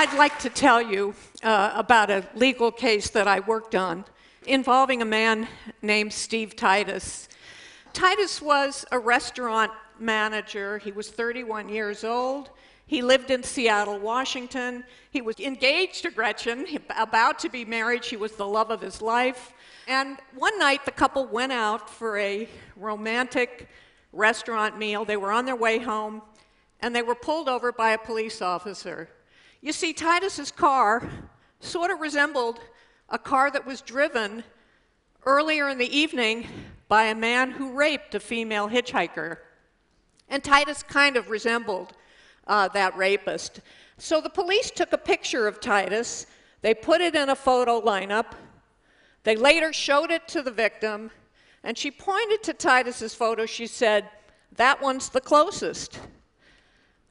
I'd like to tell you uh, about a legal case that I worked on involving a man named Steve Titus. Titus was a restaurant manager. He was 31 years old. He lived in Seattle, Washington. He was engaged to Gretchen, about to be married. She was the love of his life. And one night, the couple went out for a romantic restaurant meal. They were on their way home, and they were pulled over by a police officer. You see, Titus's car sort of resembled a car that was driven earlier in the evening by a man who raped a female hitchhiker. And Titus kind of resembled uh, that rapist. So the police took a picture of Titus, they put it in a photo lineup, they later showed it to the victim, and she pointed to Titus's photo. She said, That one's the closest.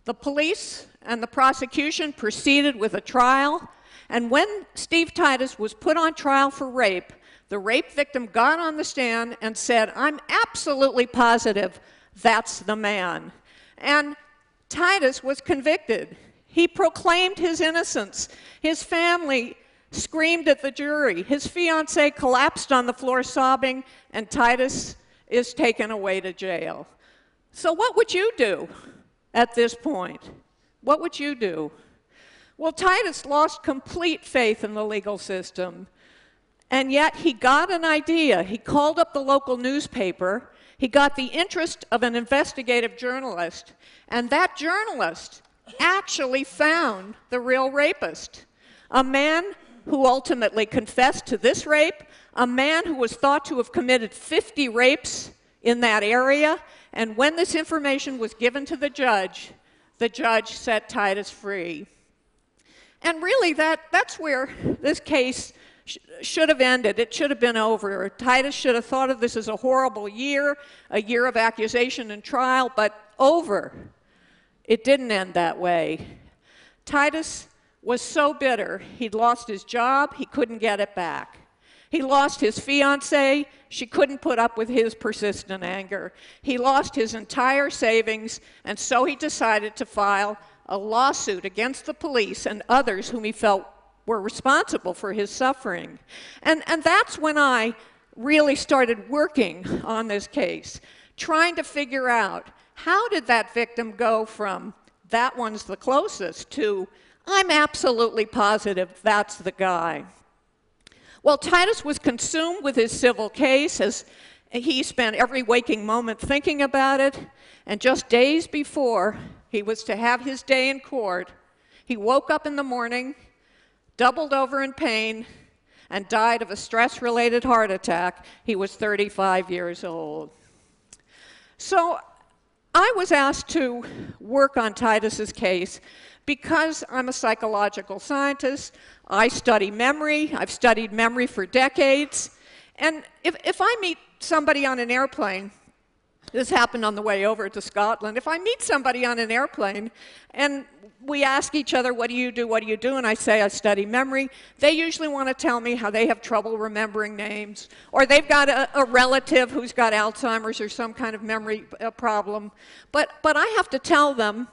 The police and the prosecution proceeded with a trial, and when Steve Titus was put on trial for rape, the rape victim got on the stand and said, I'm absolutely positive that's the man. And Titus was convicted. He proclaimed his innocence. His family screamed at the jury. His fiancee collapsed on the floor sobbing, and Titus is taken away to jail. So, what would you do at this point? What would you do? Well, Titus lost complete faith in the legal system, and yet he got an idea. He called up the local newspaper, he got the interest of an investigative journalist, and that journalist actually found the real rapist. A man who ultimately confessed to this rape, a man who was thought to have committed 50 rapes in that area, and when this information was given to the judge, the judge set Titus free. And really, that, that's where this case sh- should have ended. It should have been over. Titus should have thought of this as a horrible year, a year of accusation and trial, but over. It didn't end that way. Titus was so bitter, he'd lost his job, he couldn't get it back. He lost his fiancee, she couldn't put up with his persistent anger. He lost his entire savings, and so he decided to file a lawsuit against the police and others whom he felt were responsible for his suffering. And, and that's when I really started working on this case, trying to figure out how did that victim go from that one's the closest to I'm absolutely positive that's the guy. Well, Titus was consumed with his civil case as he spent every waking moment thinking about it. And just days before he was to have his day in court, he woke up in the morning, doubled over in pain, and died of a stress related heart attack. He was 35 years old. So I was asked to work on Titus's case because I'm a psychological scientist, I study memory. I've studied memory for decades. And if, if I meet somebody on an airplane, this happened on the way over to Scotland. If I meet somebody on an airplane and we ask each other, What do you do? What do you do? And I say, I study memory. They usually want to tell me how they have trouble remembering names, or they've got a, a relative who's got Alzheimer's or some kind of memory uh, problem. But, but I have to tell them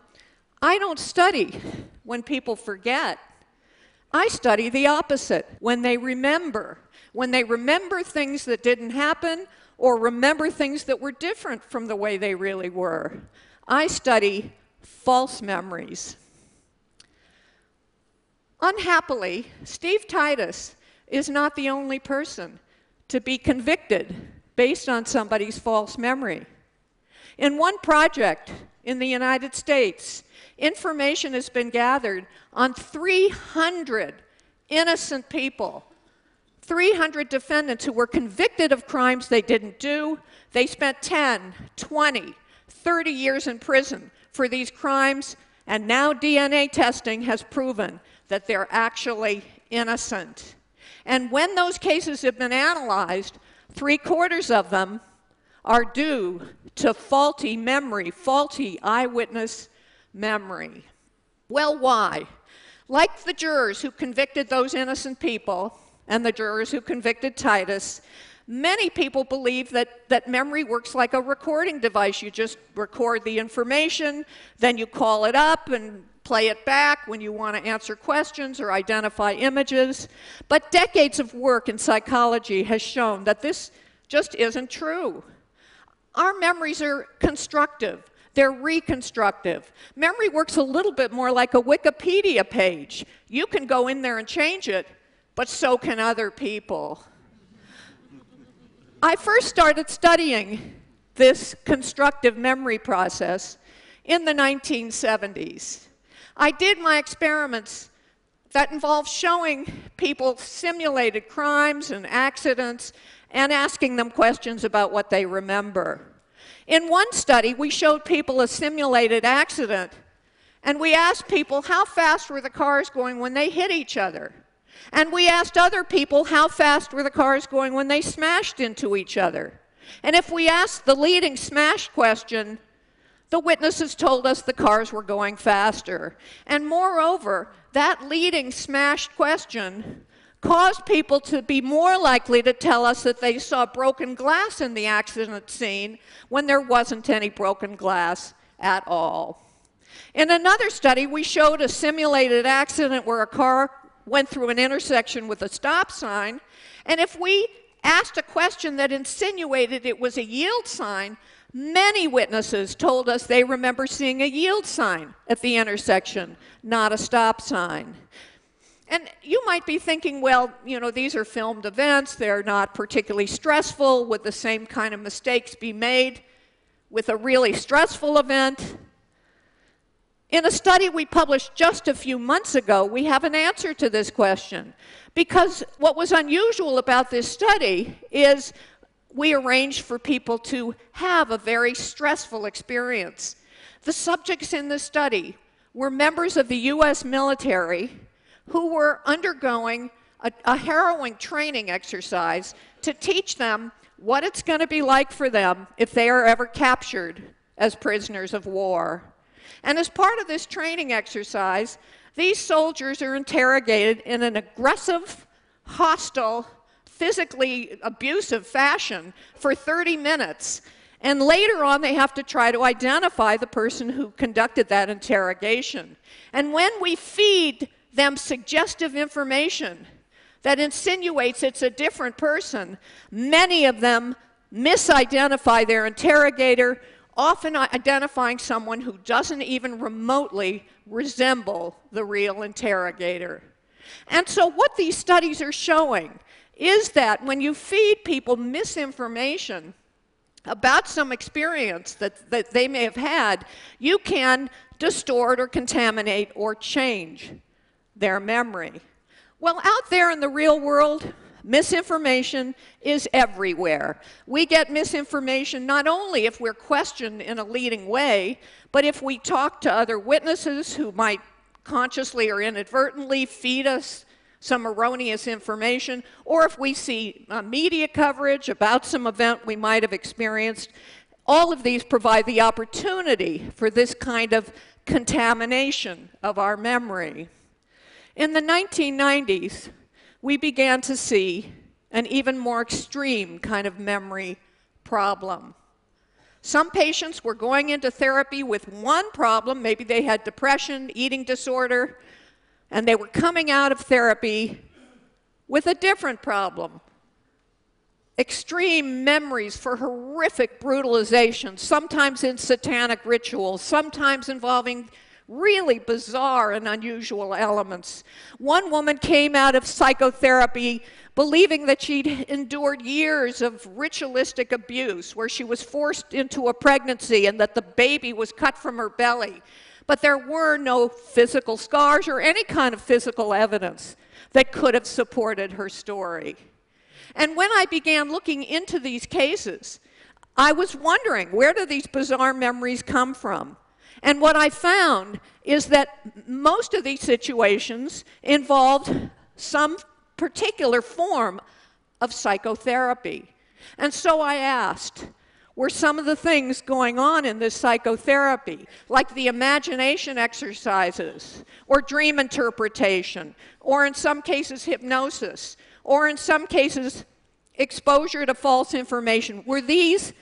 I don't study when people forget. I study the opposite when they remember. When they remember things that didn't happen or remember things that were different from the way they really were. I study false memories. Unhappily, Steve Titus is not the only person to be convicted based on somebody's false memory. In one project in the United States, information has been gathered on 300 innocent people, 300 defendants who were convicted of crimes they didn't do. They spent 10, 20, 30 years in prison for these crimes, and now DNA testing has proven that they're actually innocent. And when those cases have been analyzed, three quarters of them are due to faulty memory, faulty eyewitness memory. Well, why? Like the jurors who convicted those innocent people and the jurors who convicted Titus, many people believe that, that memory works like a recording device. You just record the information, then you call it up, and play it back when you want to answer questions or identify images. But decades of work in psychology has shown that this just isn't true. Our memories are constructive. They're reconstructive. Memory works a little bit more like a Wikipedia page. You can go in there and change it, but so can other people. I first started studying this constructive memory process in the 1970s. I did my experiments that involved showing people simulated crimes and accidents and asking them questions about what they remember. In one study, we showed people a simulated accident, and we asked people how fast were the cars going when they hit each other. And we asked other people how fast were the cars going when they smashed into each other. And if we asked the leading smash question, the witnesses told us the cars were going faster. And moreover, that leading smashed question caused people to be more likely to tell us that they saw broken glass in the accident scene when there wasn't any broken glass at all. In another study, we showed a simulated accident where a car went through an intersection with a stop sign, and if we asked a question that insinuated it was a yield sign, many witnesses told us they remember seeing a yield sign at the intersection, not a stop sign. And you might be thinking, well, you know, these are filmed events, they're not particularly stressful. Would the same kind of mistakes be made with a really stressful event? In a study we published just a few months ago, we have an answer to this question. Because what was unusual about this study is we arranged for people to have a very stressful experience. The subjects in the study were members of the US military who were undergoing a, a harrowing training exercise to teach them what it's going to be like for them if they are ever captured as prisoners of war. And as part of this training exercise, these soldiers are interrogated in an aggressive, hostile, physically abusive fashion for 30 minutes. And later on, they have to try to identify the person who conducted that interrogation. And when we feed them suggestive information that insinuates it's a different person, many of them misidentify their interrogator, often identifying someone who doesn't even remotely resemble the real interrogator. And so, what these studies are showing is that when you feed people misinformation about some experience that, that they may have had, you can distort or contaminate or change their memory. Well, out there in the real world, misinformation is everywhere. We get misinformation not only if we're questioned in a leading way, but if we talk to other witnesses who might consciously or inadvertently feed us some erroneous information, or if we see uh, media coverage about some event we might have experienced. All of these provide the opportunity for this kind of contamination of our memory. In the 1990s, we began to see an even more extreme kind of memory problem. Some patients were going into therapy with one problem, maybe they had depression, eating disorder, and they were coming out of therapy with a different problem. Extreme memories for horrific brutalization, sometimes in satanic rituals, sometimes involving really bizarre and unusual elements. One woman came out of psychotherapy believing that she'd endured years of ritualistic abuse, where she was forced into a pregnancy and that the baby was cut from her belly. But there were no physical scars or any kind of physical evidence that could have supported her story. And when I began looking into these cases, I was wondering where do these bizarre memories come from? And what I found is that most of these situations involved some particular form of psychotherapy. And so I asked, were some of the things going on in this psychotherapy, like the imagination exercises, or dream interpretation, or in some cases hypnosis, or in some cases exposure to false information, were these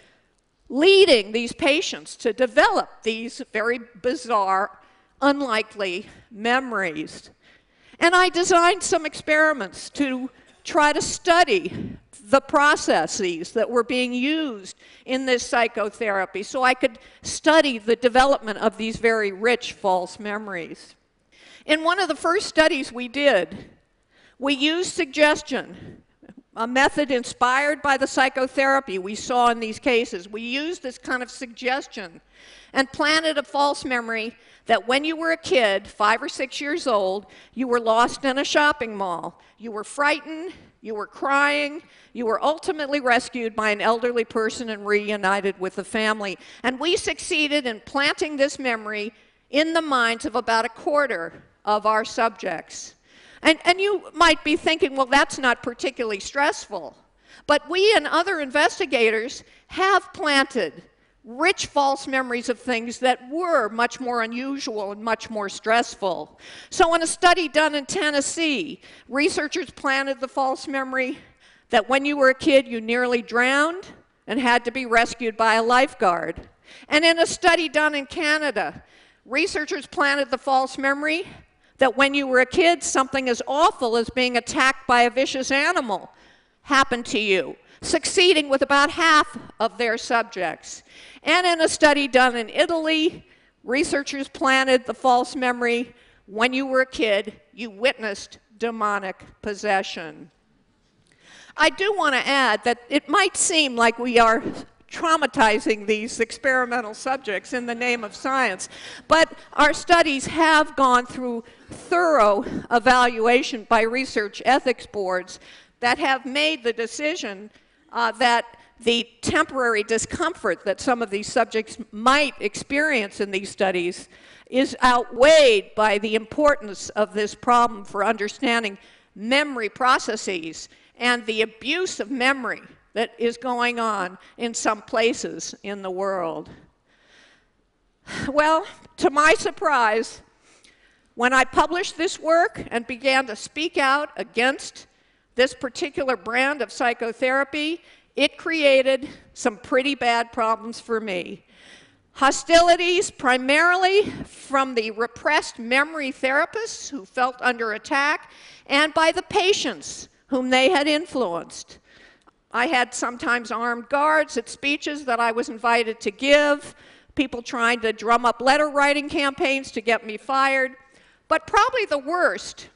leading these patients to develop these very bizarre, unlikely memories. And I designed some experiments to try to study the processes that were being used in this psychotherapy so I could study the development of these very rich false memories. In one of the first studies we did, we used suggestion, a method inspired by the psychotherapy we saw in these cases. We used this kind of suggestion and planted a false memory that when you were a kid, five or six years old, you were lost in a shopping mall. You were frightened, you were crying, you were ultimately rescued by an elderly person and reunited with the family. And we succeeded in planting this memory in the minds of about a quarter of our subjects. And, and you might be thinking, well, that's not particularly stressful. But we and other investigators have planted rich false memories of things that were much more unusual and much more stressful. So, in a study done in Tennessee, researchers planted the false memory that when you were a kid, you nearly drowned and had to be rescued by a lifeguard. And in a study done in Canada, researchers planted the false memory that when you were a kid, something as awful as being attacked by a vicious animal happened to you, succeeding with about half of their subjects. And in a study done in Italy, researchers planted the false memory when you were a kid, you witnessed demonic possession. I do want to add that it might seem like we are traumatizing these experimental subjects in the name of science. But our studies have gone through thorough evaluation by research ethics boards that have made the decision uh, that the temporary discomfort that some of these subjects might experience in these studies is outweighed by the importance of this problem for understanding memory processes and the abuse of memory that is going on in some places in the world. Well, to my surprise, when I published this work and began to speak out against this particular brand of psychotherapy, it created some pretty bad problems for me. Hostilities primarily from the repressed memory therapists who felt under attack and by the patients whom they had influenced. I had sometimes armed guards at speeches that I was invited to give, people trying to drum up letter writing campaigns to get me fired. But probably the worst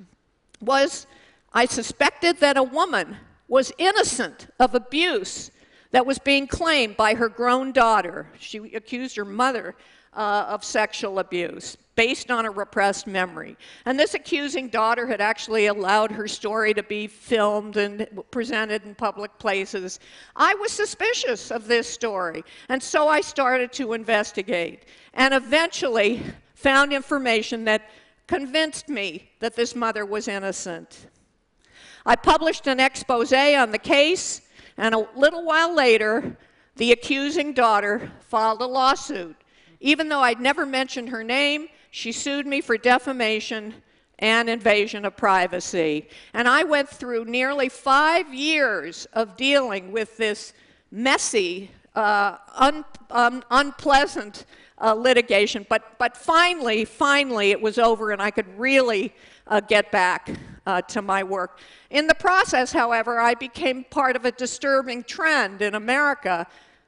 was I suspected that a woman was innocent of abuse that was being claimed by her grown daughter. She accused her mother uh, of sexual abuse based on a repressed memory. And this accusing daughter had actually allowed her story to be filmed and presented in public places. I was suspicious of this story, and so I started to investigate and eventually found information that convinced me that this mother was innocent. I published an expose on the case, and a little while later, the accusing daughter filed a lawsuit. Even though I'd never mentioned her name, she sued me for defamation and invasion of privacy. And I went through nearly five years of dealing with this messy, uh, un, um, unpleasant uh, litigation. But, but finally, finally, it was over and I could really uh, get back uh, to my work. In the process, however, I became part of a disturbing trend in America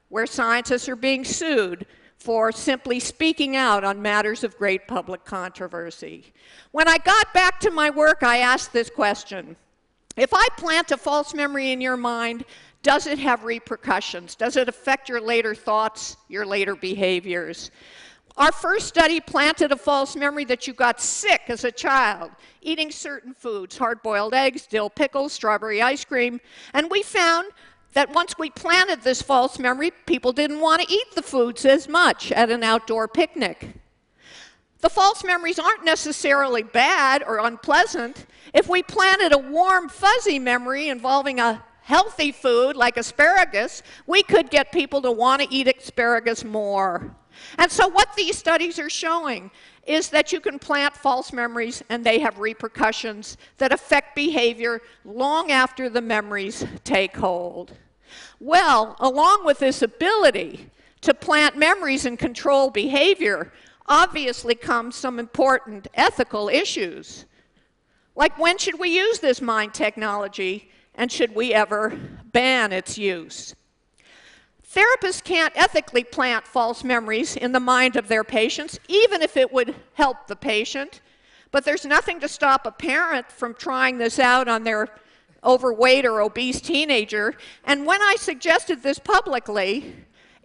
where scientists are being sued for simply speaking out on matters of great public controversy. When I got back to my work, I asked this question If I plant a false memory in your mind, does it have repercussions? Does it affect your later thoughts, your later behaviors? Our first study planted a false memory that you got sick as a child, eating certain foods hard boiled eggs, dill pickles, strawberry ice cream, and we found that once we planted this false memory, people didn't want to eat the foods as much at an outdoor picnic. The false memories aren't necessarily bad or unpleasant. If we planted a warm, fuzzy memory involving a healthy food like asparagus, we could get people to want to eat asparagus more. And so, what these studies are showing is that you can plant false memories and they have repercussions that affect behavior long after the memories take hold. Well, along with this ability to plant memories and control behavior, obviously come some important ethical issues. Like when should we use this mind technology and should we ever ban its use? Therapists can't ethically plant false memories in the mind of their patients, even if it would help the patient. But there's nothing to stop a parent from trying this out on their overweight or obese teenager. And when I suggested this publicly,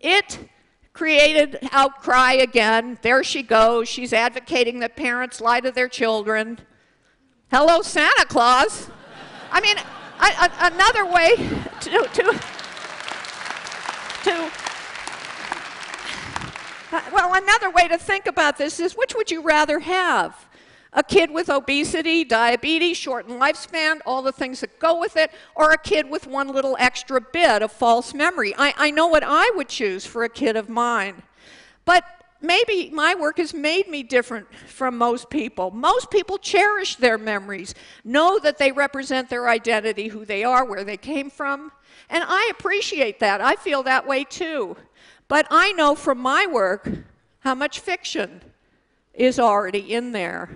it created outcry again. There she goes. She's advocating that parents lie to their children. Hello, Santa Claus. I mean, I, I, another way to, to, to uh, well, another way to think about this is which would you rather have? A kid with obesity, diabetes, shortened lifespan, all the things that go with it, or a kid with one little extra bit of false memory? I, I know what I would choose for a kid of mine. But maybe my work has made me different from most people. Most people cherish their memories, know that they represent their identity, who they are, where they came from. And I appreciate that. I feel that way too. But I know from my work how much fiction is already in there.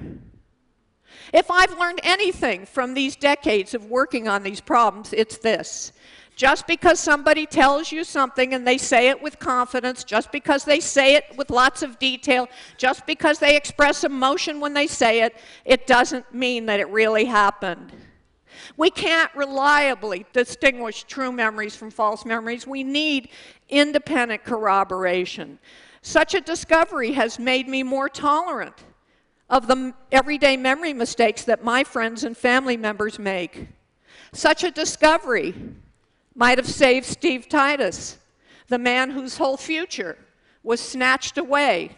If I've learned anything from these decades of working on these problems, it's this. Just because somebody tells you something and they say it with confidence, just because they say it with lots of detail, just because they express emotion when they say it, it doesn't mean that it really happened. We can't reliably distinguish true memories from false memories. We need independent corroboration. Such a discovery has made me more tolerant of the everyday memory mistakes that my friends and family members make. Such a discovery might have saved Steve Titus, the man whose whole future was snatched away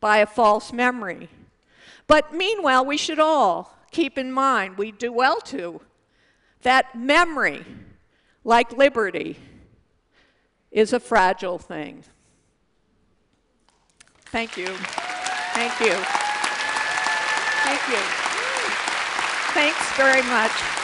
by a false memory. But meanwhile, we should all keep in mind, we do well to, that memory, like liberty, is a fragile thing. Thank you. Thank you. Thank you. Thanks very much.